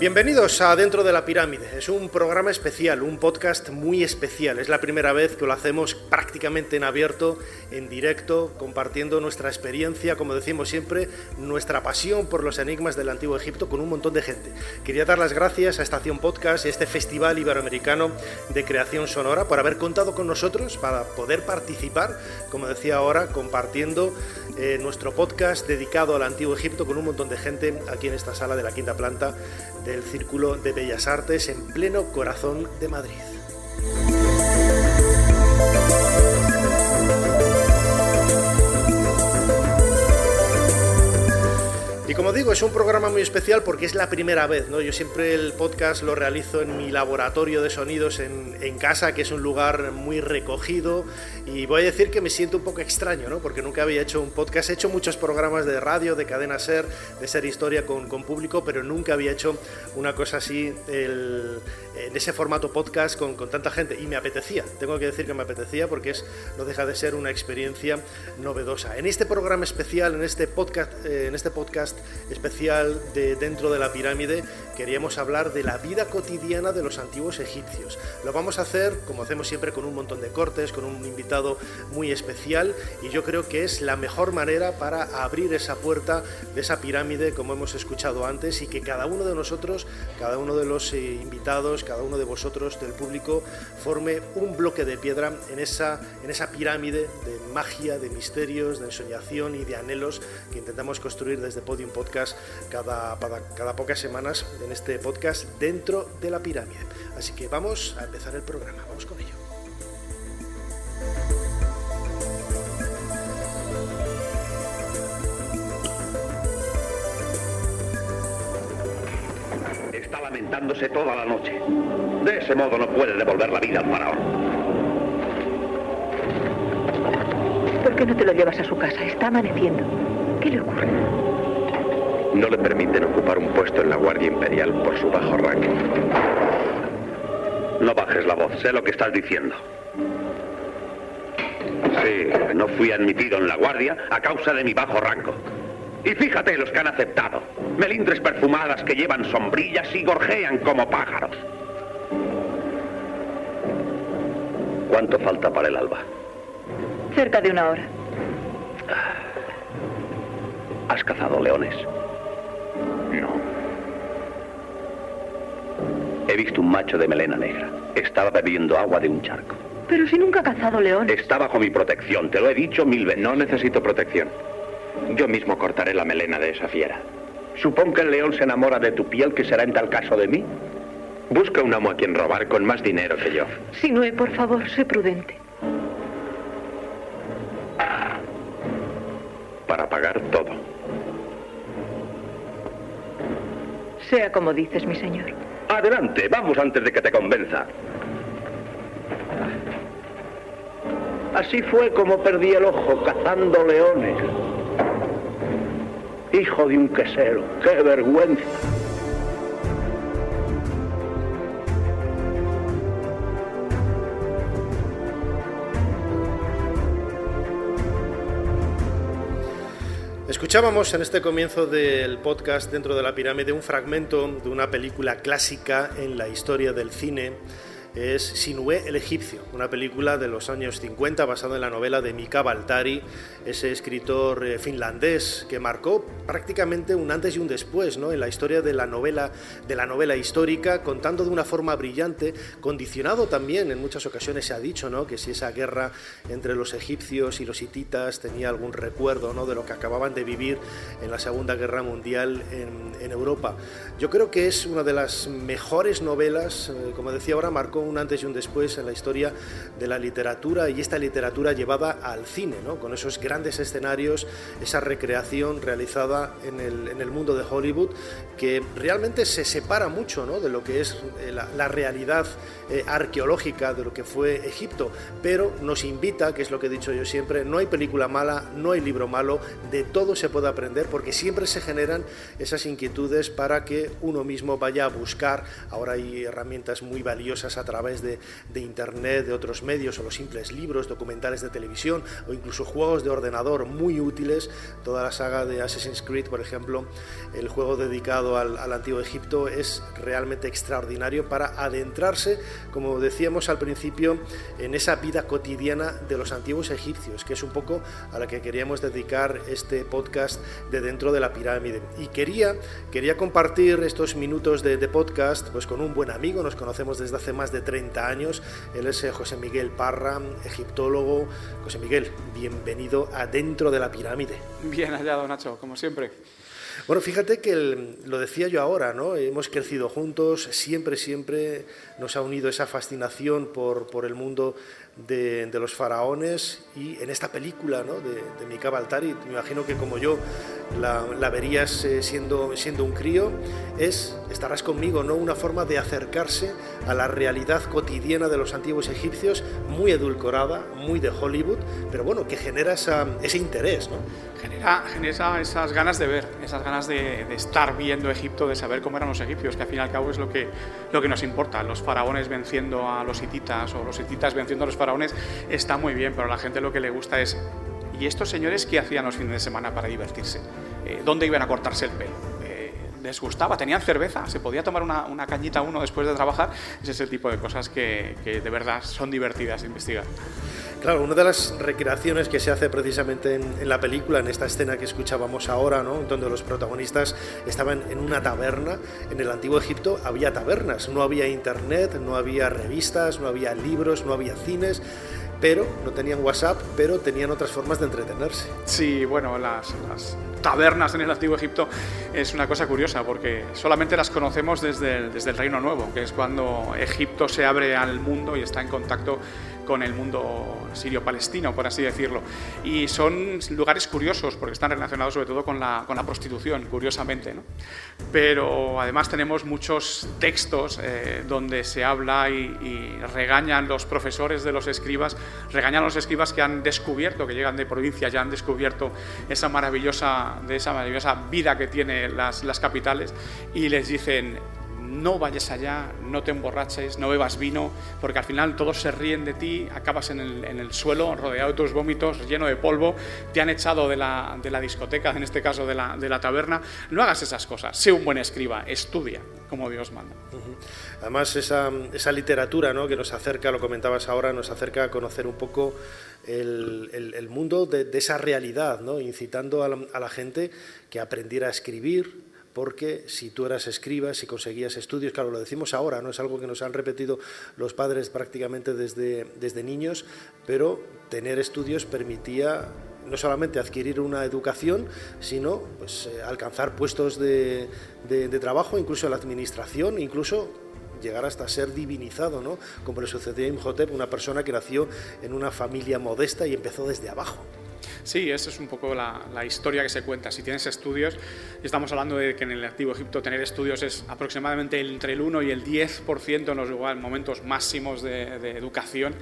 Bienvenidos a Dentro de la Pirámide. Es un programa especial, un podcast muy especial. Es la primera vez que lo hacemos prácticamente en abierto, en directo, compartiendo nuestra experiencia, como decimos siempre, nuestra pasión por los enigmas del Antiguo Egipto con un montón de gente. Quería dar las gracias a Estación Podcast y este Festival Iberoamericano de Creación Sonora por haber contado con nosotros para poder participar, como decía ahora, compartiendo eh, nuestro podcast dedicado al Antiguo Egipto con un montón de gente aquí en esta sala de la quinta planta del Círculo de Bellas Artes en pleno corazón de Madrid. Y como digo, es un programa muy especial porque es la primera vez, ¿no? Yo siempre el podcast lo realizo en mi laboratorio de sonidos en, en, casa, que es un lugar muy recogido, y voy a decir que me siento un poco extraño, ¿no? Porque nunca había hecho un podcast, he hecho muchos programas de radio, de cadena ser, de ser historia con, con público, pero nunca había hecho una cosa así el, en ese formato podcast con, con, tanta gente, y me apetecía, tengo que decir que me apetecía porque es, no deja de ser una experiencia novedosa. En este programa especial, en este podcast, eh, en este podcast especial de Dentro de la Pirámide, queríamos hablar de la vida cotidiana de los antiguos egipcios. Lo vamos a hacer, como hacemos siempre, con un montón de cortes, con un invitado muy especial, y yo creo que es la mejor manera para abrir esa puerta de esa pirámide, como hemos escuchado antes, y que cada uno de nosotros, cada uno de los eh, invitados, cada uno de vosotros del público, forme un bloque de piedra en esa, en esa pirámide de magia, de misterios, de ensoñación y de anhelos que intentamos construir desde Podium Podcast cada, cada, cada pocas semanas en este podcast dentro de la pirámide. Así que vamos a empezar el programa, vamos con ello. Está lamentándose toda la noche. De ese modo no puede devolver la vida al faraón. ¿Por qué no te lo llevas a su casa? Está amaneciendo. ¿Qué le ocurre? No le permiten ocupar un puesto en la Guardia Imperial por su bajo rango. No bajes la voz, sé lo que estás diciendo. Sí, no fui admitido en la Guardia a causa de mi bajo rango. Y fíjate los que han aceptado. Melindres perfumadas que llevan sombrillas y gorjean como pájaros. ¿Cuánto falta para el alba? Cerca de una hora. ¿Has cazado leones? He visto un macho de melena negra. Estaba bebiendo agua de un charco. Pero si nunca ha cazado leones. Está bajo mi protección, te lo he dicho mil veces. No necesito protección. Yo mismo cortaré la melena de esa fiera. Supón que el león se enamora de tu piel, que será en tal caso de mí. Busca un amo a quien robar con más dinero que yo. Sinue, por favor, sé prudente. Para pagar todo. Sea como dices, mi señor. Adelante, vamos antes de que te convenza. Así fue como perdí el ojo cazando leones. Hijo de un quesero, qué vergüenza. Escuchábamos en este comienzo del podcast dentro de la pirámide un fragmento de una película clásica en la historia del cine es Sinué el egipcio, una película de los años 50 basada en la novela de Mika Baltari, ese escritor eh, finlandés que marcó prácticamente un antes y un después ¿no? en la historia de la novela de la novela histórica, contando de una forma brillante, condicionado también en muchas ocasiones se ha dicho ¿no? que si esa guerra entre los egipcios y los hititas tenía algún recuerdo ¿no? de lo que acababan de vivir en la Segunda Guerra Mundial en, en Europa. Yo creo que es una de las mejores novelas, eh, como decía ahora, marcó un antes y un después en la historia de la literatura y esta literatura llevada al cine, ¿no? con esos grandes escenarios, esa recreación realizada en el, en el mundo de Hollywood que realmente se separa mucho ¿no? de lo que es eh, la, la realidad eh, arqueológica de lo que fue Egipto, pero nos invita, que es lo que he dicho yo siempre, no hay película mala, no hay libro malo, de todo se puede aprender porque siempre se generan esas inquietudes para que uno mismo vaya a buscar, ahora hay herramientas muy valiosas a través de, de Internet, de otros medios o los simples libros, documentales de televisión o incluso juegos de ordenador muy útiles, toda la saga de Assassin's Creed, por ejemplo, el juego dedicado al, al antiguo Egipto es realmente extraordinario para adentrarse como decíamos al principio, en esa vida cotidiana de los antiguos egipcios, que es un poco a la que queríamos dedicar este podcast de dentro de la pirámide. Y quería, quería compartir estos minutos de, de podcast pues, con un buen amigo, nos conocemos desde hace más de 30 años, él es eh, José Miguel Parra, egiptólogo. José Miguel, bienvenido a Dentro de la Pirámide. Bien hallado, Nacho, como siempre. Bueno, fíjate que el, lo decía yo ahora, ¿no? Hemos crecido juntos, siempre, siempre nos ha unido esa fascinación por, por el mundo de, los faraones y en esta película ¿no? de, de Mika Baltari, me imagino que como yo la, verías eh, siendo, siendo un crío, es, estarás conmigo, ¿no? una forma de acercarse a la realidad cotidiana de los antiguos egipcios, muy edulcorada, muy de Hollywood, pero bueno, que genera ese interés. ¿no? Genera, genera esas ganas de ver, esas ganas de, de, estar viendo Egipto, de saber cómo eran los egipcios, que al fin y al cabo es lo que, lo que nos importa. Los faraones venciendo a los hititas o los hititas venciendo a los faraones está muy bien, pero a la gente lo que le gusta es ¿y estos señores qué hacían los fines de semana para divertirse? Eh, ¿Dónde iban a cortarse el pelo? ¿Les gustaba? ¿Tenían cerveza? ¿Se podía tomar una, una, cañita uno después de trabajar? Ese es el tipo de cosas que, que de verdad son divertidas de investigar. Claro, una de las recreaciones que se hace precisamente en, en, la película, en esta escena que escuchábamos ahora, ¿no? donde los protagonistas estaban en una taberna, en el antiguo Egipto había tabernas, no había internet, no había revistas, no había libros, no había cines, pero no tenían WhatsApp, pero tenían otras formas de entretenerse. Sí, bueno, las, tabernas en el Antiguo Egipto es una cosa curiosa porque solamente las conocemos desde el, desde el Reino Nuevo, que es cuando Egipto se abre al mundo y está en contacto con el mundo sirio-palestino, por así decirlo. Y son lugares curiosos porque están relacionados sobre todo con la, con la prostitución, curiosamente. ¿no? Pero además tenemos muchos textos eh, donde se habla y, regañan los profesores de los escribas, regañan a los escribas que han descubierto, que llegan de provincias, ya han descubierto esa maravillosa, de esa maravillosa vida que tienen las, las capitales y les dicen no vayas allá, no te emborraches, no bebas vino, porque al final todos se ríen de ti, acabas en el, en el suelo rodeado de tus vómitos, lleno de polvo, te han echado de la, de la discoteca, en este caso de la, de la, taberna. No hagas esas cosas, sé un buen escriba, estudia como Dios manda. Además, esa, esa literatura ¿no? que nos acerca, lo comentabas ahora, nos acerca a conocer un poco el, el, mundo de, de, esa realidad, ¿no? incitando a la, a la gente que aprendiera a escribir, porque si tú eras escriba, si conseguías estudios, claro, lo decimos ahora, no es algo que nos han repetido los padres prácticamente desde, desde niños, pero tener estudios permitía no solamente adquirir una educación, sino pues, eh, alcanzar puestos de, de, de, trabajo, incluso en la administración, incluso llegar hasta ser divinizado, ¿no? como le sucedió a Imhotep, una persona que nació en una familia modesta y empezó desde abajo. Sí, esa es un poco la, la, historia que se cuenta. Si tienes estudios, estamos hablando de que en el Antiguo Egipto tener estudios es aproximadamente entre el 1 y el 10% en los momentos máximos de, de educación,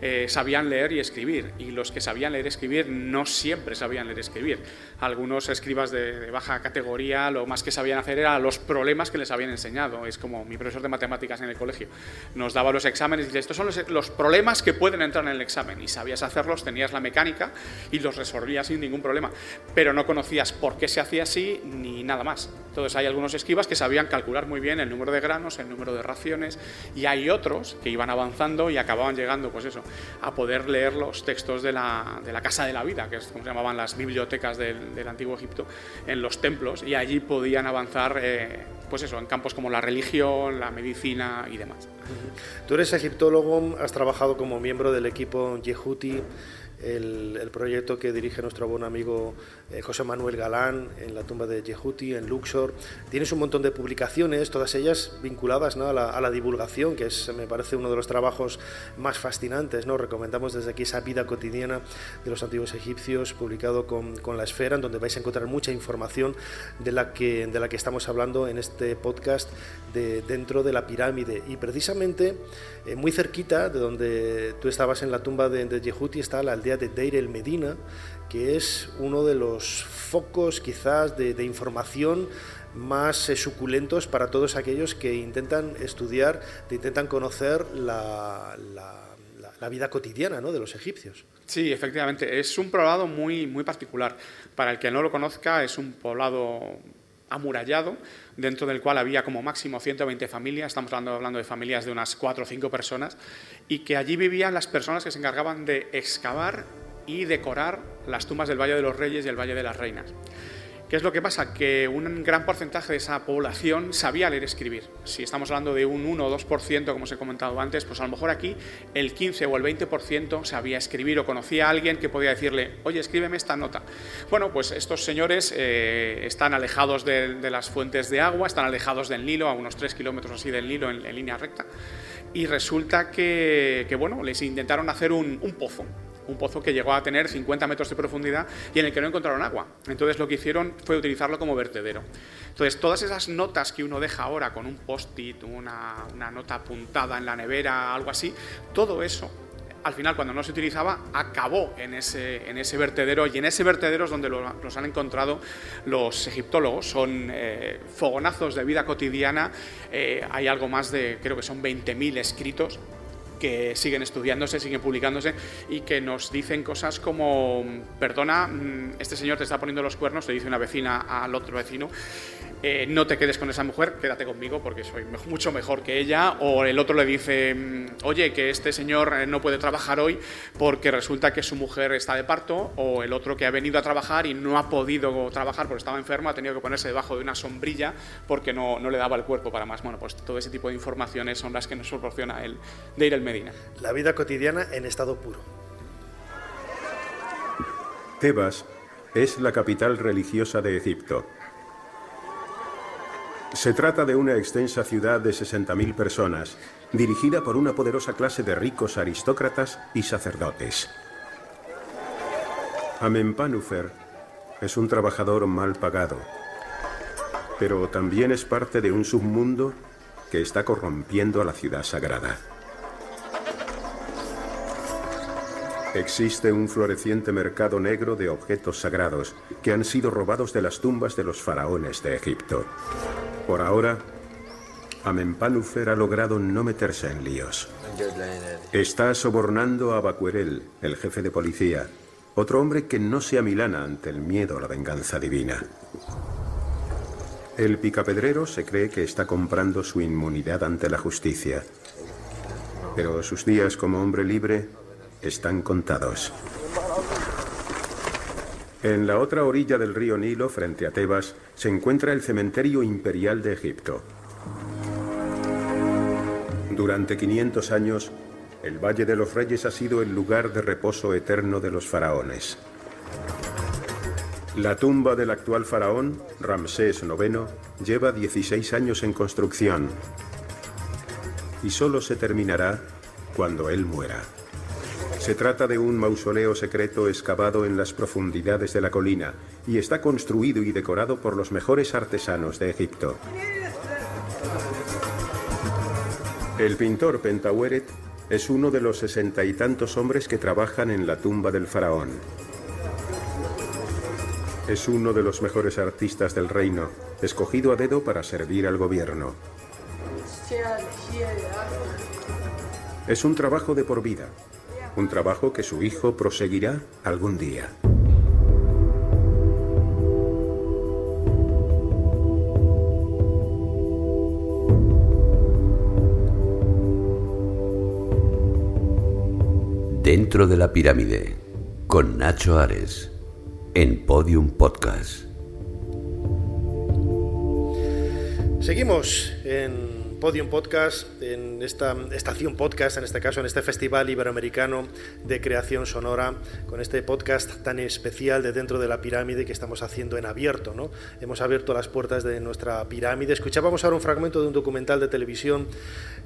eh, sabían leer y escribir. Y los que sabían leer y escribir no siempre sabían leer y escribir. Algunos escribas de, de baja categoría lo más que sabían hacer era los problemas que les habían enseñado. Es como mi profesor de matemáticas en el colegio. Nos daba los exámenes y dice, estos son los, los problemas que pueden entrar en el examen. Y sabías hacerlos, tenías la mecánica y los resolvía sin ningún problema, pero no conocías por qué se hacía así ni nada más. Entonces hay algunos esquivas que sabían calcular muy bien el número de granos, el número de raciones, y hay otros que iban avanzando y acababan llegando, pues eso, a poder leer los textos de la, de la Casa de la Vida, que es como se llamaban las bibliotecas del, del Antiguo Egipto, en los templos, y allí podían avanzar, eh, pues eso, en campos como la religión, la medicina y demás. Tú eres egiptólogo, has trabajado como miembro del equipo Yehuti el, proyecto que dirige nuestro buen amigo eh, José Manuel Galán en la tumba de Yehuti, en Luxor. Tienes un montón de publicaciones, todas ellas vinculadas a, la, divulgación, que es, me parece uno de los trabajos más fascinantes. ¿no? Recomendamos desde aquí esa vida cotidiana de los antiguos egipcios, publicado con, con La Esfera, en donde vais a encontrar mucha información de la que, de la que estamos hablando en este podcast de dentro de la pirámide. Y precisamente eh, muy cerquita de donde tú estabas en la tumba de, de está la aldea de Deir el Medina, que es uno de los focos quizás de, información más eh, suculentos para todos aquellos que intentan estudiar, que intentan conocer la, la, vida cotidiana ¿no? de los egipcios. Sí, efectivamente, es un poblado muy, muy particular. Para el que no lo conozca, es un poblado amurallado, dentro del cual había como máximo 120 familias, estamos hablando, de familias de unas 4 o 5 personas, y que allí vivían las personas que se encargaban de excavar y decorar las tumbas del Valle de los Reyes y el Valle de las Reinas. ¿Qué es lo que pasa? Que un gran porcentaje de esa población sabía leer y escribir. Si estamos hablando de un 1 o 2%, como os he comentado antes, pues a lo mejor aquí el 15 o el 20% sabía escribir o conocía a alguien que podía decirle, oye, escríbeme esta nota. Bueno, pues estos señores eh, están alejados de, las fuentes de agua, están alejados del Nilo, a unos 3 kilómetros así del Nilo en, línea recta, y resulta que, bueno, les intentaron hacer un pozo un pozo que llegó a tener 50 metros de profundidad y en el que no encontraron agua. Entonces lo que hicieron fue utilizarlo como vertedero. Entonces todas esas notas que uno deja ahora con un post-it, una, nota apuntada en la nevera, algo así, todo eso al final cuando no se utilizaba acabó en ese, vertedero y en ese vertedero es donde los han encontrado los egiptólogos. Son eh, fogonazos de vida cotidiana, eh, hay algo más de, creo que son 20.000 escritos que siguen estudiándose, siguen publicándose y que nos dicen cosas como, perdona, mm, este señor te está poniendo los cuernos, le dice una vecina al otro vecino, eh, no te quedes con esa mujer, quédate conmigo porque soy mucho mejor que ella. O el otro le dice, mm, oye, que este señor eh, no puede trabajar hoy porque resulta que su mujer está de parto. O el otro que ha venido a trabajar y no ha podido trabajar porque estaba enfermo, ha tenido que ponerse debajo de una sombrilla porque no, no le daba el cuerpo para más. Bueno, pues todo ese tipo de informaciones son las que nos proporciona el de ir el Medina. La vida cotidiana en estado puro. Tebas es la capital religiosa de Egipto. Se trata de una extensa ciudad de 60.000 personas, dirigida por una poderosa clase de ricos aristócratas y sacerdotes. Amenpanufer es un trabajador mal pagado, pero también es parte de un submundo que está corrompiendo a la ciudad sagrada. Existe un floreciente mercado negro de objetos sagrados que han sido robados de las tumbas de los faraones de Egipto. Por ahora, Amenpanufer ha logrado no meterse en líos. Está sobornando a Bacuerel, el jefe de policía, otro hombre que no se amilana ante el miedo a la venganza divina. El picapedrero se cree que está comprando su inmunidad ante la justicia, pero sus días como hombre libre están contados. En la otra orilla del río Nilo, frente a Tebas, se encuentra el cementerio imperial de Egipto. Durante 500 años, el Valle de los Reyes ha sido el lugar de reposo eterno de los faraones. La tumba del actual faraón, Ramsés IX, lleva 16 años en construcción y solo se terminará cuando él muera. Se trata de un mausoleo secreto excavado en las profundidades de la colina y está construido y decorado por los mejores artesanos de Egipto. El pintor Pentaweret es uno de los sesenta y tantos hombres que trabajan en la tumba del faraón. Es uno de los mejores artistas del reino, escogido a dedo para servir al gobierno. Es un trabajo de por vida, un trabajo que su hijo proseguirá algún día. Dentro de la pirámide, con Nacho Ares, en Podium Podcast. Seguimos en Podium Podcast en esta estación podcast, en este caso, en este Festival Iberoamericano de Creación Sonora, con este podcast tan especial de dentro de la pirámide que estamos haciendo en abierto. ¿no? Hemos abierto las puertas de nuestra pirámide. Escuchábamos ahora un fragmento de un documental de televisión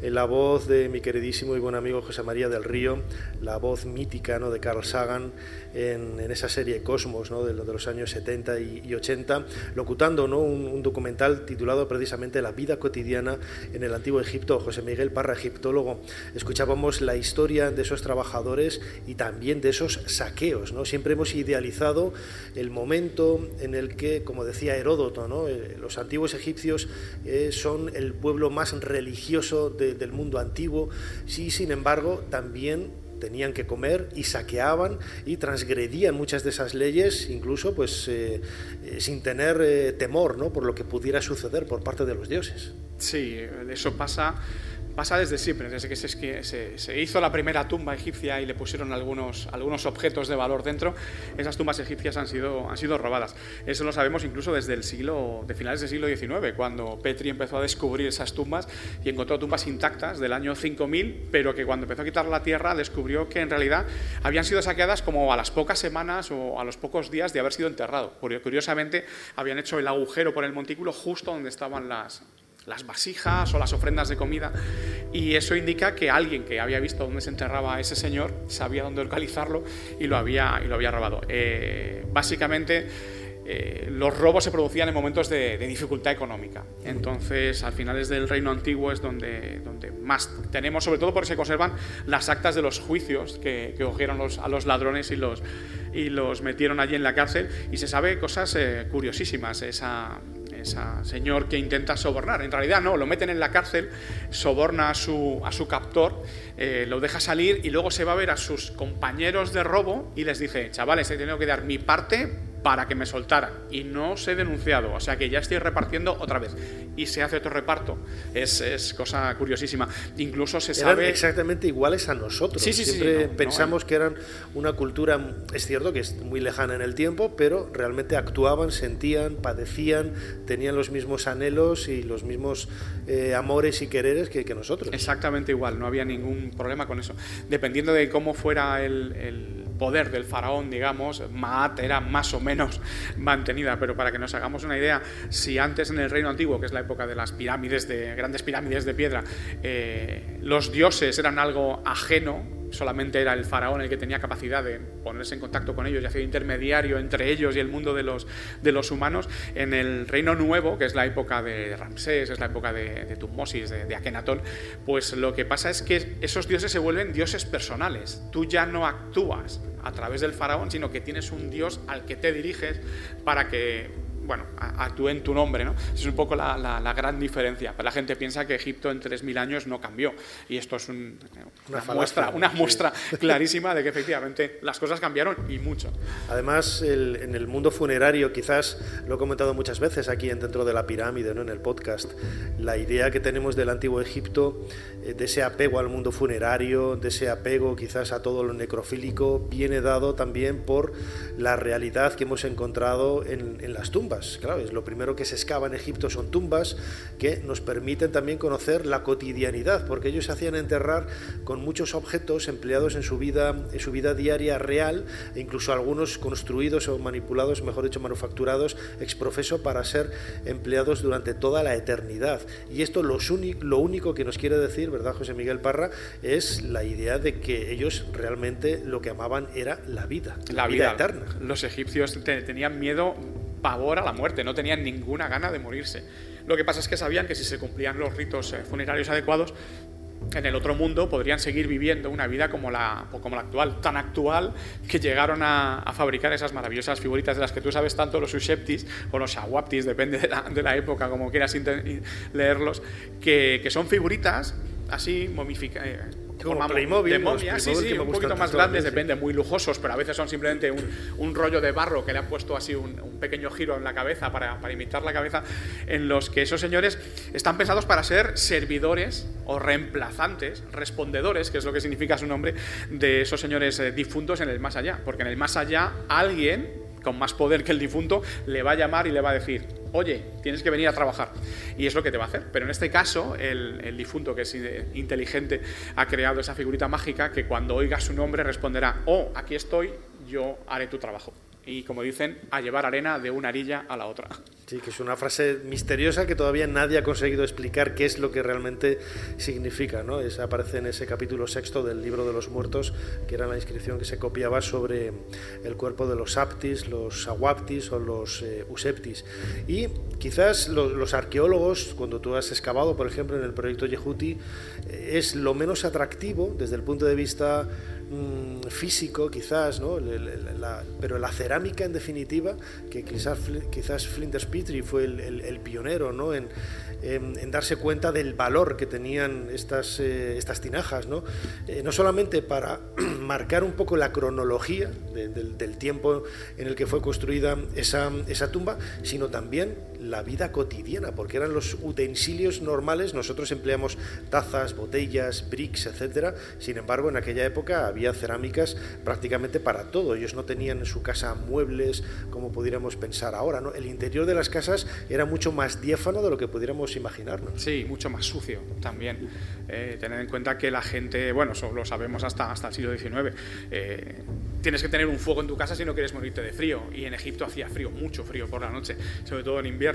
en la voz de mi queridísimo y buen amigo José María del Río, la voz mítica ¿no? de Carl Sagan en, esa serie Cosmos ¿no? de, de, los años 70 y, 80, locutando ¿no? un, un documental titulado precisamente La vida cotidiana en el antiguo Egipto, José Miguel Parra, egiptólogo. Escuchábamos la historia de esos trabajadores y también de esos saqueos. ¿no? Siempre hemos idealizado el momento en el que, como decía Heródoto, ¿no? Eh, los antiguos egipcios eh, son el pueblo más religioso de, del mundo antiguo. Sí, sin embargo, también tenían que comer y saqueaban y transgredían muchas de esas leyes, incluso pues eh, sin tener temor ¿no? por lo que pudiera suceder por parte de los dioses. Sí, eso pasa pasa desde siempre, desde que se, se, hizo la primera tumba egipcia y le pusieron algunos, algunos objetos de valor dentro, esas tumbas egipcias han sido, han sido robadas. Eso lo sabemos incluso desde el siglo, de finales del siglo XIX, cuando Petri empezó a descubrir esas tumbas y encontró tumbas intactas del año 5000, pero que cuando empezó a quitar la tierra descubrió que en realidad habían sido saqueadas como a las pocas semanas o a los pocos días de haber sido enterrado. Curiosamente, habían hecho el agujero por el montículo justo donde estaban las, las vasijas o las ofrendas de comida. Y eso indica que alguien que había visto dónde se enterraba ese señor sabía dónde localizarlo y lo había, y lo había robado. Eh, básicamente, eh, los robos se producían en momentos de, dificultad económica. Entonces, al finales del Reino Antiguo es donde, donde más tenemos, sobre todo porque se conservan las actas de los juicios que, que cogieron a los ladrones y los, y los metieron allí en la cárcel. Y se sabe cosas eh, curiosísimas. Esa, ese señor que intenta sobornar. En realidad no, lo meten en la cárcel, soborna a su, a su captor, eh, lo deja salir y luego se va a ver a sus compañeros de robo y les dice, chavales, he tenido que dar mi parte para que me soltaran y no se he denunciado, o sea que ya estoy repartiendo otra vez y se hace otro reparto. Es, es cosa curiosísima. Incluso se eran sabe exactamente iguales a nosotros. Sí, sí, Siempre sí, no, pensamos no, que eran una cultura, es cierto que es muy lejana en el tiempo, pero realmente actuaban, sentían, padecían, tenían los mismos anhelos y los mismos eh, amores y quereres que, que, nosotros. Exactamente igual, no había ningún problema con eso. Dependiendo de cómo fuera el, el poder del faraón, digamos, Maat era más o menos mantenida, pero para que nos hagamos una idea, si antes en el reino antiguo, que es la época de las pirámides, de grandes pirámides de piedra, eh, los dioses eran algo ajeno, solamente era el faraón el que tenía capacidad de ponerse en contacto con ellos y hacer intermediario entre ellos y el mundo de los, de los humanos, en el reino nuevo, que es la época de Ramsés, es la época de, de Tutmosis, de, de Akenatón, pues lo que pasa es que esos dioses se vuelven dioses personales. Tú ya no actúas a través del faraón, sino que tienes un dios al que te diriges para que bueno, actúe en tu nombre, ¿no? Es un poco la, la, la, gran diferencia. Pero la gente piensa que Egipto en 3.000 años no cambió. Y esto es un, una, una, muestra, una sí. muestra clarísima de que efectivamente las cosas cambiaron y mucho. Además, el, en el mundo funerario, quizás lo he comentado muchas veces aquí dentro de la pirámide, ¿no? en el podcast, la idea que tenemos del antiguo Egipto, eh, de ese apego al mundo funerario, de ese apego quizás a todo lo necrofílico, viene dado también por la realidad que hemos encontrado en, en las tumbas tumbas. Claro, es lo primero que se excava en Egipto son tumbas que nos permiten también conocer la cotidianidad, porque ellos se hacían enterrar con muchos objetos empleados en su vida, en su vida diaria real, e incluso algunos construidos o manipulados, mejor dicho, manufacturados ex profeso para ser empleados durante toda la eternidad. Y esto los lo único que nos quiere decir, ¿verdad, José Miguel Parra? Es la idea de que ellos realmente lo que amaban era la vida, la, la vida, vida, eterna. Los egipcios tenían miedo pavor a la muerte, no tenían ninguna gana de morirse. Lo que pasa es que sabían que si se cumplían los ritos eh, funerarios adecuados, en el otro mundo podrían seguir viviendo una vida como la, como la actual, tan actual que llegaron a, fabricar esas maravillosas figuritas de las que tú sabes tanto, los Usheptis o los Shawaptis, depende de la, de la época, como quieras leerlos, que, que son figuritas así momificadas como Playmobil, de momia, sí, sí, un poquito más grandes, depende, muy lujosos, pero a veces son simplemente un, un, rollo de barro que le han puesto así un, un pequeño giro en la cabeza para, para, imitar la cabeza, en los que esos señores están pensados para ser servidores o reemplazantes, respondedores, que es lo que significa su nombre, de esos señores eh, difuntos en el más allá, porque en el más allá alguien con más poder que el difunto le va a llamar y le va a decir, oye, tienes que venir a trabajar. Y es lo que te va a hacer. Pero en este caso, el, el difunto, que es inteligente, ha creado esa figurita mágica que cuando oiga su nombre responderá, oh, aquí estoy, yo haré tu trabajo y, como dicen, a llevar arena de una arilla a la otra. Sí, que es una frase misteriosa que todavía nadie ha conseguido explicar qué es lo que realmente significa. ¿no? Es, aparece en ese capítulo sexto del libro de los muertos, que era la inscripción que se copiaba sobre el cuerpo de los aptis, los aguaptis o los eh, useptis. Y quizás los arqueólogos, cuando tú has excavado, por ejemplo, en el proyecto Yehuti, eh, es lo menos atractivo desde el punto de vista Mm, físico quizás, ¿no? pero la cerámica en definitiva, que quizás, quizás Flinders Petrie fue el, pionero ¿no? en, darse cuenta del valor que tenían estas, eh, tinajas, ¿no? Eh, no solamente para marcar un poco la cronología del tiempo en el que fue construida esa tumba, sino también la vida cotidiana, porque eran los utensilios normales, nosotros empleamos tazas, botellas, bricks, etcétera, sin embargo en aquella época había cerámicas prácticamente para todo, ellos no tenían en su casa muebles como pudiéramos pensar ahora, ¿no? El interior de las casas era mucho más diáfano de lo que pudiéramos imaginarnos. Sí, mucho más sucio también. Eh, en cuenta que la gente, bueno, eso lo sabemos hasta, hasta el siglo XIX, eh, tienes que tener un fuego en tu casa si no quieres morirte de frío, y en Egipto hacía frío, mucho frío por la noche, sobre todo en invierno.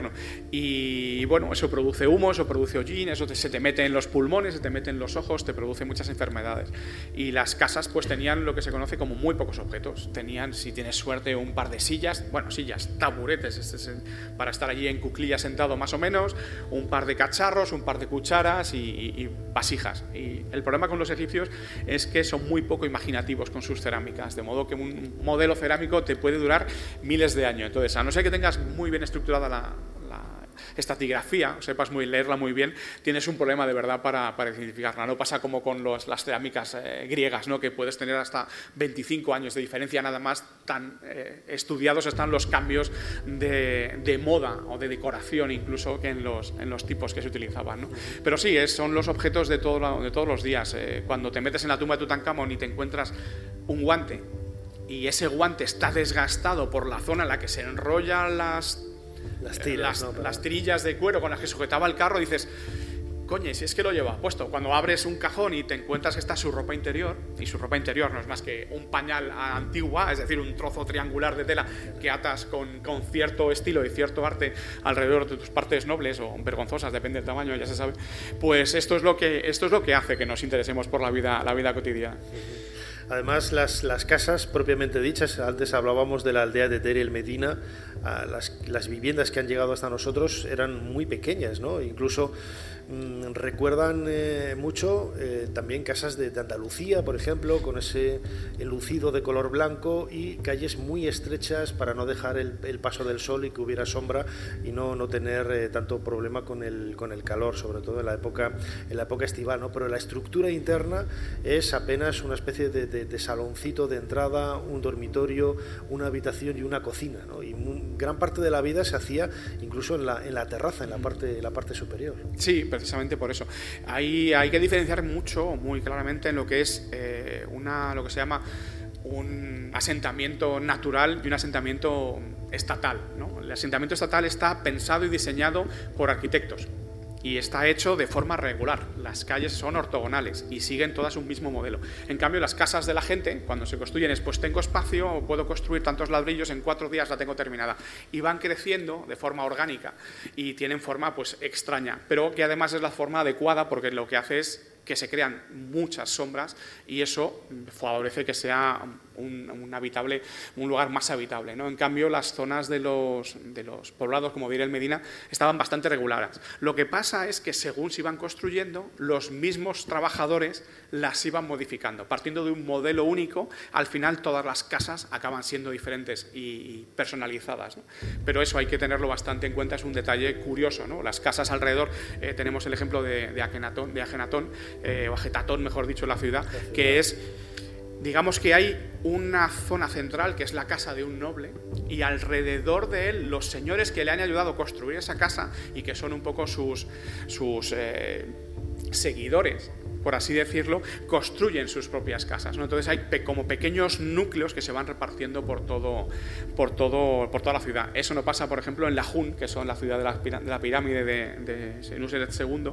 Y bueno, eso produce humo, eso produce hollín, eso se te mete en los pulmones, se te mete en los ojos, te produce muchas enfermedades. Y las casas pues tenían lo que se conoce como muy pocos objetos. Tenían, si tienes suerte, un par de sillas, bueno, sillas, taburetes, este para estar allí en cuclillas sentado más o menos, un par de cacharros, un par de cucharas y, vasijas. Y el problema con los egipcios es que son muy poco imaginativos con sus cerámicas, de modo que un modelo cerámico te puede durar miles de años. Entonces, a no ser que tengas muy bien estructurada la, estatigrafía, sepas muy leerla muy bien, tienes un problema de verdad para, para identificarla. No pasa como con las cerámicas eh, griegas, ¿no? que puedes tener hasta 25 años de diferencia, nada más tan eh, estudiados están los cambios de, moda o de decoración incluso que en los, en los tipos que se utilizaban. ¿no? Pero sí, son los objetos de, todo, de todos los días. Eh, cuando te metes en la tumba de Tutankamón y te encuentras un guante y ese guante está desgastado por la zona en la que se enrollan las las, tiras, las, tirillas de cuero con las que sujetaba el carro, dices, coño, si es que lo lleva puesto. Cuando abres un cajón y te encuentras que está su ropa interior, y su ropa interior no es más que un pañal antigua, es decir, un trozo triangular de tela que atas con, con cierto estilo y cierto arte alrededor de tus partes nobles o vergonzosas, depende del tamaño, ya se sabe, pues esto es lo que, esto es lo que hace que nos interesemos por la vida, la vida cotidiana. Además, las, las, casas propiamente dichas, antes hablábamos de la aldea de Teriel Medina, ah, las, las, viviendas que han llegado hasta nosotros eran muy pequeñas, ¿no? Incluso Mm, recuerdan eh, mucho eh, también casas de, Andalucía, por ejemplo, con ese lucido de color blanco y calles muy estrechas para no dejar el, paso del sol y que hubiera sombra y no, no tener eh, tanto problema con el, con el calor, sobre todo en la época, en la época estival. ¿no? Pero la estructura interna es apenas una especie de, saloncito de entrada, un dormitorio, una habitación y una cocina. ¿no? Y gran parte de la vida se hacía incluso en la, en la terraza, en la parte, en la parte superior. Sí, precisamente por eso. Hay, hay que diferenciar mucho, muy claramente, en lo que es eh, una, lo que se llama un asentamiento natural y un asentamiento estatal. El asentamiento estatal está pensado y diseñado por arquitectos y está hecho de forma regular. Las calles son ortogonales y siguen todas un mismo modelo. En cambio, las casas de la gente, cuando se construyen, es pues tengo espacio, puedo construir tantos ladrillos, en cuatro días la tengo terminada. Y van creciendo de forma orgánica y tienen forma pues extraña, pero que además es la forma adecuada porque lo que hace es que se crean muchas sombras y eso favorece que sea un, habitable, un lugar más habitable. ¿no? En cambio, las zonas de los, de los poblados, como diré el Medina, estaban bastante regulares. Lo que pasa es que según se iban construyendo, los mismos trabajadores las iban modificando. Partiendo de un modelo único, al final todas las casas acaban siendo diferentes y, personalizadas. Pero eso hay que tenerlo bastante en cuenta, es un detalle curioso. ¿no? Las casas alrededor, eh, tenemos el ejemplo de, de, Agenatón, de Agenatón eh, o Agetatón, mejor dicho, en la ciudad, que es digamos que hay una zona central que es la casa de un noble y alrededor de él los señores que le han ayudado a construir esa casa y que son un poco sus, sus eh, seguidores por así decirlo, construyen sus propias casas. ¿no? Entonces hay como pequeños núcleos que se van repartiendo por, todo, por, todo, por toda la ciudad. Eso no pasa, por ejemplo, en la Jun, que son la ciudad de la, pirámide de, de Senuseret II,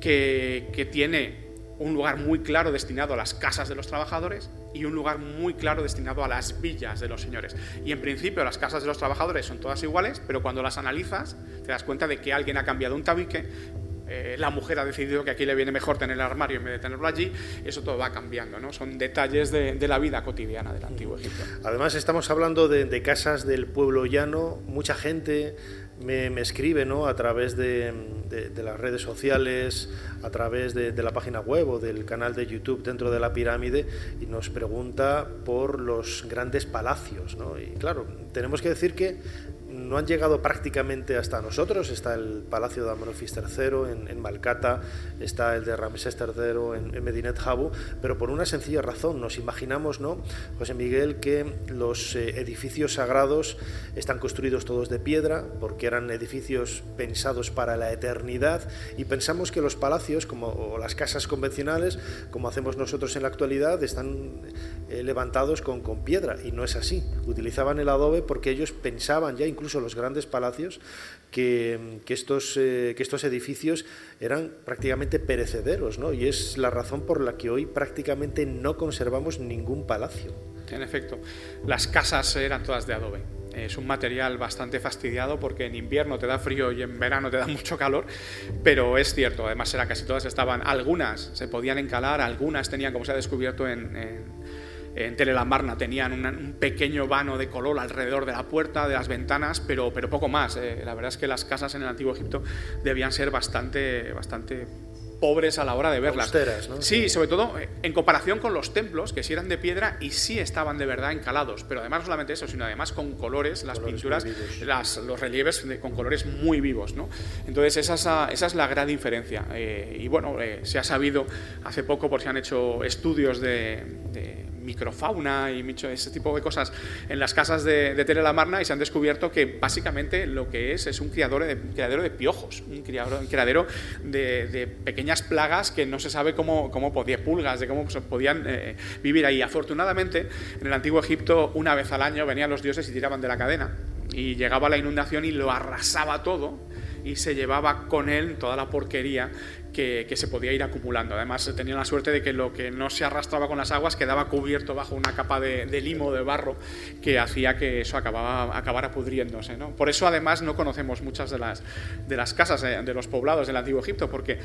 que, que tiene un lugar muy claro destinado a las casas de los trabajadores y un lugar muy claro destinado a las villas de los señores. Y en principio las casas de los trabajadores son todas iguales, pero cuando las analizas te das cuenta de que alguien ha cambiado un tabique, eh, la mujer ha decidido que aquí le viene mejor tener el armario en vez de tenerlo allí, eso todo va cambiando, ¿no? Son detalles de, la vida cotidiana del antiguo Egipto. Además estamos hablando de, casas del pueblo llano, mucha gente me, escribe ¿no? a través de, las redes sociales, a través de, la página web o del canal de YouTube dentro de la pirámide y nos pregunta por los grandes palacios. ¿no? Y claro, tenemos que decir que no han llegado prácticamente hasta nosotros. Está el Palacio de Amorfis III en, en, Malcata, está el de Ramsés III en, Medinet Habu, pero por una sencilla razón. Nos imaginamos, ¿no, José Miguel, que los eh, edificios sagrados están construidos todos de piedra, porque eran edificios pensados para la eternidad, y pensamos que los palacios, como o las casas convencionales, como hacemos nosotros en la actualidad, están eh, levantados con, con piedra, y no es así. Utilizaban el adobe porque ellos pensaban ya incluso incluso los grandes palacios, que, estos, eh, que estos edificios eran prácticamente perecederos, ¿no? y es la razón por la que hoy prácticamente no conservamos ningún palacio. En efecto, las casas eran todas de adobe. Es un material bastante fastidiado porque en invierno te da frío y en verano te da mucho calor, pero es cierto, además era casi todas estaban, algunas se podían encalar, algunas tenían, como se ha descubierto en Telelamarna tenían un pequeño vano de color alrededor de la puerta, de las ventanas, pero, pero poco más. Eh. La verdad es que las casas en el Antiguo Egipto debían ser bastante, bastante pobres a la hora de verlas. Sí, sobre todo eh, en comparación con los templos, que sí eran de piedra y sí estaban de verdad encalados. Pero además no solamente eso, sino además con colores, las pinturas, las, los relieves con colores muy vivos. ¿no? Entonces esa es, la gran diferencia. Eh, y bueno, se ha sabido hace poco, por si han hecho estudios de microfauna y ese tipo de cosas en las casas de, de Telelamarna y se han descubierto que básicamente lo que es es un criadero de, criadero de piojos, un criadero, de, pequeñas plagas que no se sabe cómo, cómo podía, pulgas, de cómo podían eh, vivir ahí. Afortunadamente, en el antiguo Egipto, una vez al año venían los dioses y tiraban de la cadena y llegaba la inundación y lo arrasaba todo y se llevaba con él toda la porquería que, se podía ir acumulando. Además, tenía la suerte de que lo que no se arrastraba con las aguas quedaba cubierto bajo una capa de, limo, de barro, que hacía que eso acababa, acabara pudriéndose. ¿no? Por eso, además, no conocemos muchas de las, de las casas de, de los poblados del Antiguo Egipto, porque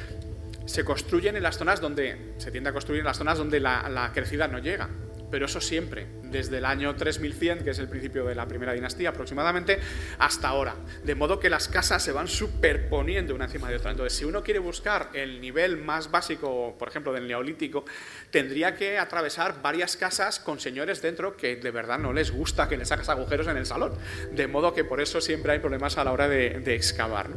se construyen en las zonas donde, se tiende a construir en las zonas donde la crecida no llega pero eso siempre, desde el año 3100, que es el principio de la primera dinastía aproximadamente, hasta ahora. De modo que las casas se van superponiendo una encima de otra. Entonces, si uno quiere buscar el nivel más básico, por ejemplo, del neolítico, tendría que atravesar varias casas con señores dentro que de verdad no les gusta que les sacas agujeros en el salón. De modo que por eso siempre hay problemas a la hora de, excavar.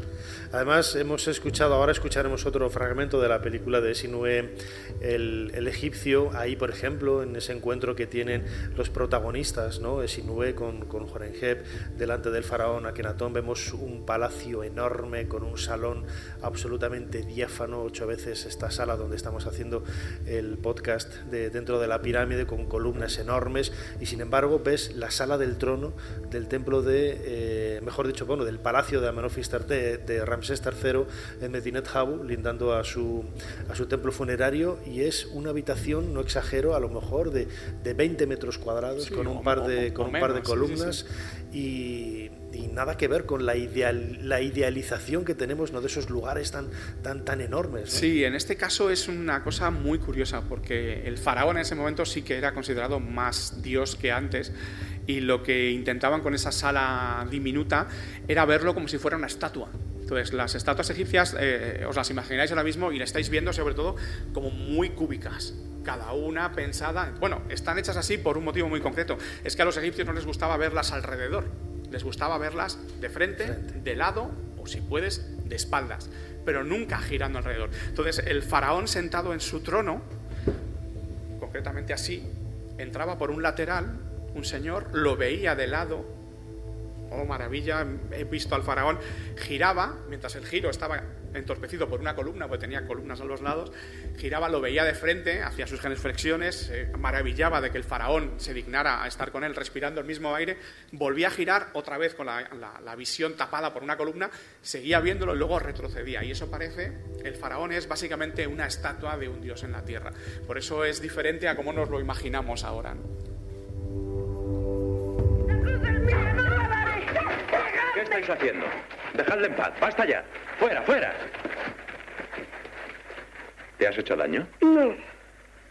Además, hemos escuchado, ahora escucharemos otro fragmento de la película de Sinué, el, el egipcio, ahí, por ejemplo, en ese encuentro que tienen los protagonistas, ¿no? Esinue con, con Jorenjeb delante del faraón Akenatón, vemos un palacio enorme con un salón absolutamente diáfano, ocho veces esta sala donde estamos haciendo el podcast de, dentro de la pirámide con columnas enormes. Y sin embargo ves la sala del trono del templo de, eh, mejor dicho, bueno, del palacio de Amenofis de Ramsés III en Medinet Habu, lindando a su, a su templo funerario. Y es una habitación, no exagero, a lo mejor de de 20 metros cuadrados con un par de, con un par de columnas Y, nada que ver con la, ideal, la idealización que tenemos ¿no? de esos lugares tan, tan, tan enormes. Sí, en este caso es una cosa muy curiosa porque el faraón en ese momento sí que era considerado más dios que antes y lo que intentaban con esa sala diminuta era verlo como si fuera una estatua. Entonces, las estatuas egipcias eh, os las imagináis ahora mismo y la estáis viendo sobre todo como muy cúbicas cada una pensada. Bueno, están hechas así por un motivo muy concreto. Es que a los egipcios no les gustaba verlas alrededor, les gustaba verlas de frente, de lado o si puedes, de espaldas, pero nunca girando alrededor. Entonces, el faraón sentado en su trono, concretamente así, entraba por un lateral, un señor lo veía de lado. Oh, maravilla, he visto al faraón, giraba, mientras el giro estaba entorpecido por una columna, porque tenía columnas a los lados, giraba, lo veía de frente, hacía sus grandes flexiones, se maravillaba de que el faraón se dignara a estar con él respirando el mismo aire, volvía a girar otra vez con la, la visión tapada por una columna, seguía viéndolo y luego retrocedía. Y eso parece, el faraón es básicamente una estatua de un dios en la tierra. Por eso es diferente a cómo nos lo imaginamos ahora. ¿Qué estáis haciendo? Dejadle en paz. Basta ya. Fuera, fuera. ¿Te has hecho daño? No,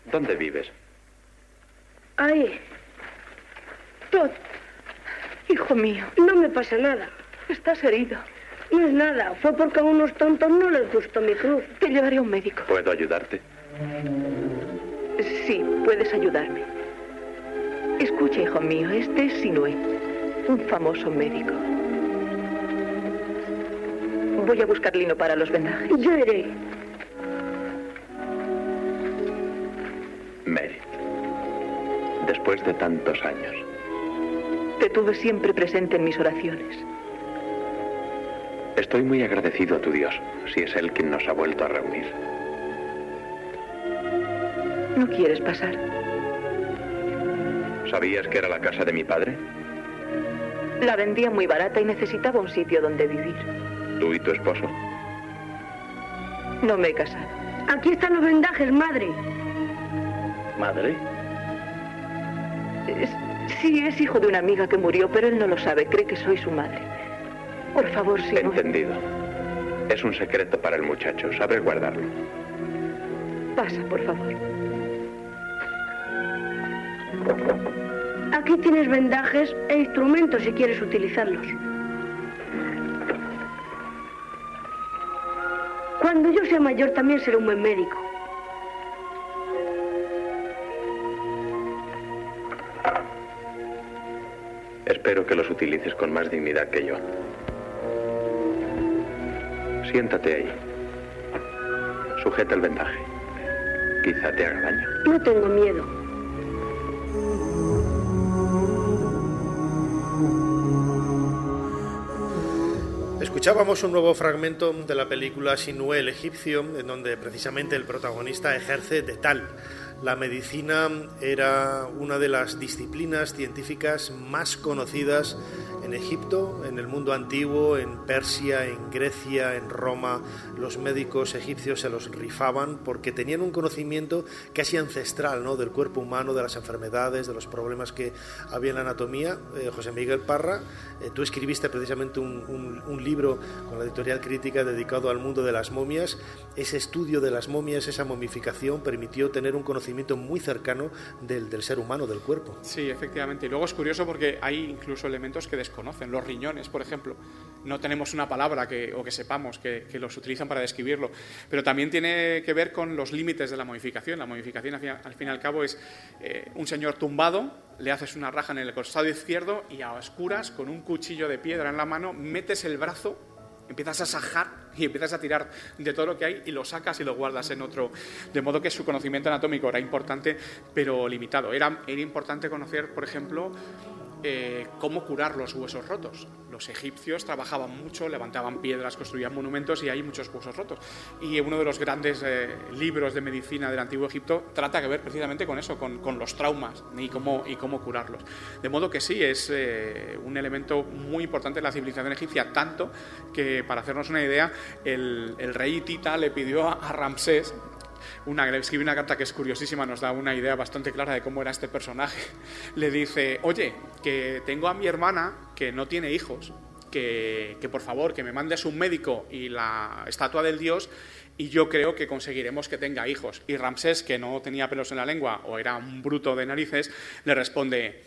¿Dónde vives? ahí. Todd, Hijo mío, no me pasa nada. estás herido. No es nada, fue porque a unos tontos no les gustó mi cruz. Te llevaré a un médico. ¿Puedo ayudarte? Sí, puedes ayudarme. Escucha, hijo mío, este es Sinué, un famoso médico. Voy a buscar lino para los vendajes. Yo iré. Merit. Después de tantos años. Te tuve siempre presente en mis oraciones. Estoy muy agradecido a tu Dios, si es Él quien nos ha vuelto a reunir. ¿No quieres pasar? ¿Sabías que era la casa de mi padre? La vendía muy barata y necesitaba un sitio donde vivir. ¿Tú y tu esposo? No me he casado. Aquí están los vendajes, madre. ¿Madre? Es- sí, es hijo de una amiga que murió, pero él no lo sabe. Cree que soy su madre. Por favor, si no... Entendido. Es un secreto para el muchacho. Sabe guardarlo. Pasa, por favor. Aquí tienes vendajes e instrumentos si quieres utilizarlos. Cuando yo sea mayor también seré un buen médico. Espero que los utilices con más dignidad que yo. Siéntate ahí. Sujeta el vendaje. Quizá te haga daño. No tengo miedo. Escuchábamos un nuevo fragmento de la película Sinué el egipcio, en donde precisamente el protagonista ejerce de tal. La medicina era una de las disciplinas científicas más conocidas en Egipto, en el mundo antiguo, en Persia, en Grecia, en Roma. Los médicos egipcios se los rifaban porque tenían un conocimiento casi ancestral ¿no? del cuerpo humano, de las enfermedades, de los problemas que había en la anatomía. Eh, José Miguel Parra, eh, tú escribiste precisamente un, un- un libro con la editorial crítica dedicado al mundo de las momias. Ese estudio de las momias, esa momificación, permitió tener un conocimiento muy cercano del, del ser humano, del cuerpo. Sí, efectivamente. Y luego es curioso porque hay incluso elementos que desconocen. Los riñones, por ejemplo. No tenemos una palabra que, o que sepamos que, los utilizan para describirlo. Pero también tiene que ver con los límites de la modificación. La modificación, al fin, al fin y al cabo, es eh, un señor tumbado, le haces una raja en el costado izquierdo y a oscuras, con un cuchillo de piedra en la mano, metes el brazo empiezas a sajar y empiezas a tirar de todo lo que hay y lo sacas y lo guardas en otro. De modo que su conocimiento anatómico era importante, pero limitado. Era, era importante conocer, por ejemplo, eh, cómo curar los huesos rotos. Los egipcios trabajaban mucho, levantaban piedras, construían monumentos y hay muchos huesos rotos. Y uno de los grandes eh, libros de medicina del antiguo Egipto trata que ver precisamente con eso, con, los traumas y cómo, curarlos. De modo que sí, es eh, un elemento muy importante en la civilización egipcia, tanto que, para hacernos una idea, el, rey Tita le pidió a Ramsés una, escribe una carta que es curiosísima, nos da una idea bastante clara de cómo era este personaje. Le dice, oye, que tengo a mi hermana que no tiene hijos, que, que por favor que me mandes un médico y la estatua del dios y yo creo que conseguiremos que tenga hijos. Y Ramsés, que no tenía pelos en la lengua o era un bruto de narices, le responde,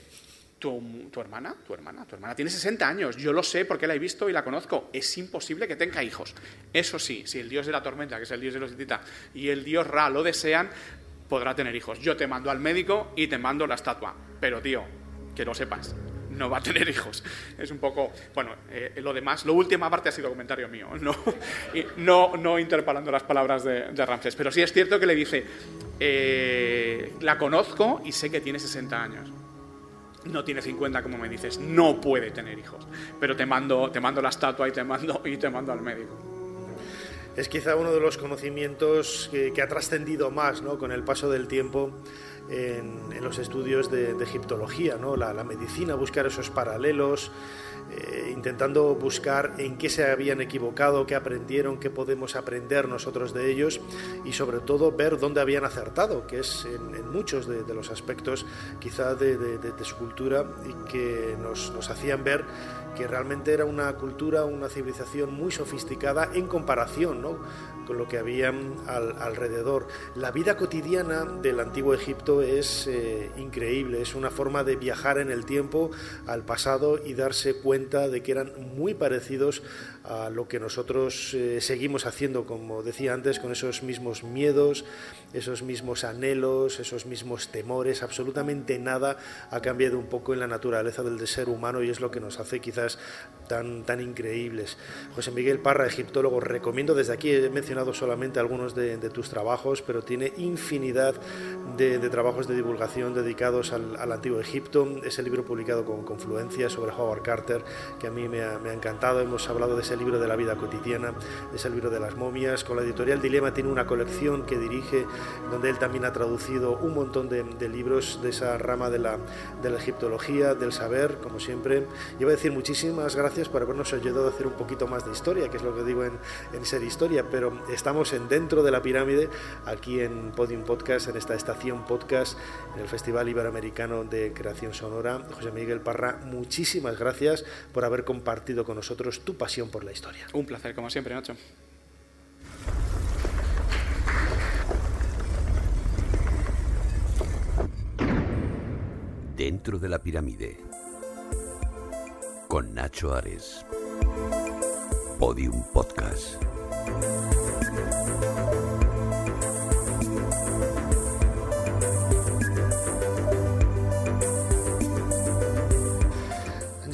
¿Tu, hermana? ¿Tu hermana? Tu hermana tiene 60 años. Yo lo sé porque la he visto y la conozco. Es imposible que tenga hijos. Eso sí, si el dios de la tormenta, que es el dios de los Hitita, y el dios Ra lo desean, podrá tener hijos. Yo te mando al médico y te mando la estatua. Pero, tío, que lo sepas, no va a tener hijos. Es un poco, bueno, eh, lo demás, lo última parte ha sido comentario mío, no, no, no interpalando las palabras de, de Ramsés. Pero sí es cierto que le dice, eh, la conozco y sé que tiene 60 años no tiene 50 como me dices, no puede tener hijos, pero te mando, te mando la estatua y te mando, y te mando al médico. Es quizá uno de los conocimientos que, ha trascendido más ¿no? con el paso del tiempo en, los estudios de, egiptología, ¿no? la, medicina, buscar esos paralelos, eh, intentando buscar en qué se habían equivocado, qué aprendieron, qué podemos aprender nosotros de ellos y sobre todo ver dónde habían acertado, que es en, muchos de, los aspectos quizá de, su cultura y que nos hacían ver que realmente era una cultura, una civilización muy sofisticada en comparación ¿no? con lo que había alrededor. La vida cotidiana del antiguo Egipto es eh, increíble, es una forma de viajar en el tiempo al pasado y darse cuenta de que eran muy parecidos a lo que nosotros eh, seguimos haciendo, como decía antes, con esos mismos miedos, esos mismos anhelos, esos mismos temores, absolutamente nada ha cambiado un poco en la naturaleza del ser humano y es lo que nos hace quizás tan, tan increíbles. José Miguel Parra, egiptólogo, recomiendo desde aquí, he mencionado solamente algunos de, tus trabajos, pero tiene infinidad de, trabajos de divulgación dedicados al, antiguo Egipto. Ese libro publicado con Confluencia sobre Howard Carter, que a mí me ha, me ha encantado. Hemos hablado de ese libro de la vida cotidiana, de ese libro de las momias. Con la editorial Dilema tiene una colección que dirige, donde él también ha traducido un montón de, libros de esa rama de la, de la egiptología, del saber, como siempre. Y voy a decir muchísimas gracias por habernos ayudado a hacer un poquito más de historia, que es lo que digo en, en Ser Historia, pero estamos en dentro de la pirámide, aquí en Podium Podcast, en esta estación podcast, en el Festival Iberoamericano de Creación Sonora. José Miguel Parra, muchísimas gracias por haber compartido con nosotros tu pasión por la historia. Un placer, como siempre, Nacho. Dentro de la pirámide. Con Nacho Ares. Podium Podcast.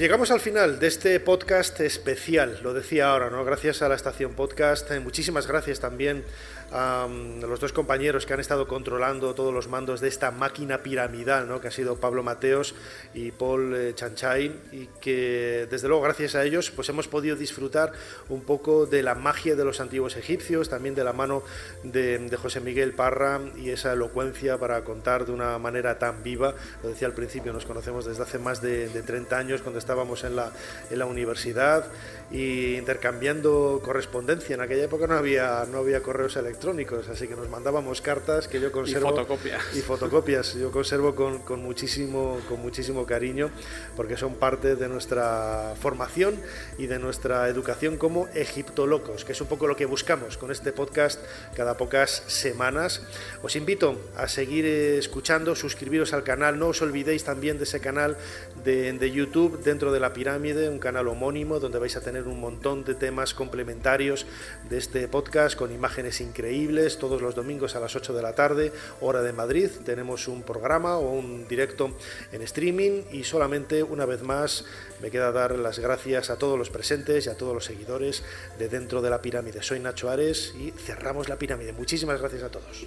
Llegamos al final de este podcast especial, lo decía ahora, ¿no? Gracias a la estación podcast, eh, muchísimas gracias también a los dos compañeros que han estado controlando todos los mandos de esta máquina piramidal, ¿no? que ha sido Pablo Mateos y Paul eh, Chanchay, y que desde luego gracias a ellos pues hemos podido disfrutar un poco de la magia de los antiguos egipcios, también de la mano de, José Miguel Parra y esa elocuencia para contar de una manera tan viva. Lo decía al principio, nos conocemos desde hace más de, 30 años cuando estábamos en la, en la universidad y intercambiando correspondencia. En aquella época no había, no había correos electrónicos, así que nos mandábamos cartas que yo conservo. Y fotocopias. Y fotocopias. Yo conservo con, con, muchísimo, con muchísimo cariño porque son parte de nuestra formación y de nuestra educación como egiptolocos, que es un poco lo que buscamos con este podcast cada pocas semanas. Os invito a seguir escuchando, suscribiros al canal, no os olvidéis también de ese canal de, de YouTube dentro de la pirámide, un canal homónimo donde vais a tener un montón de temas complementarios de este podcast con imágenes increíbles todos los domingos a las 8 de la tarde, hora de Madrid. Tenemos un programa o un directo en streaming y solamente una vez más me queda dar las gracias a todos los presentes y a todos los seguidores de Dentro de la Pirámide. Soy Nacho Ares y cerramos la pirámide. Muchísimas gracias a todos.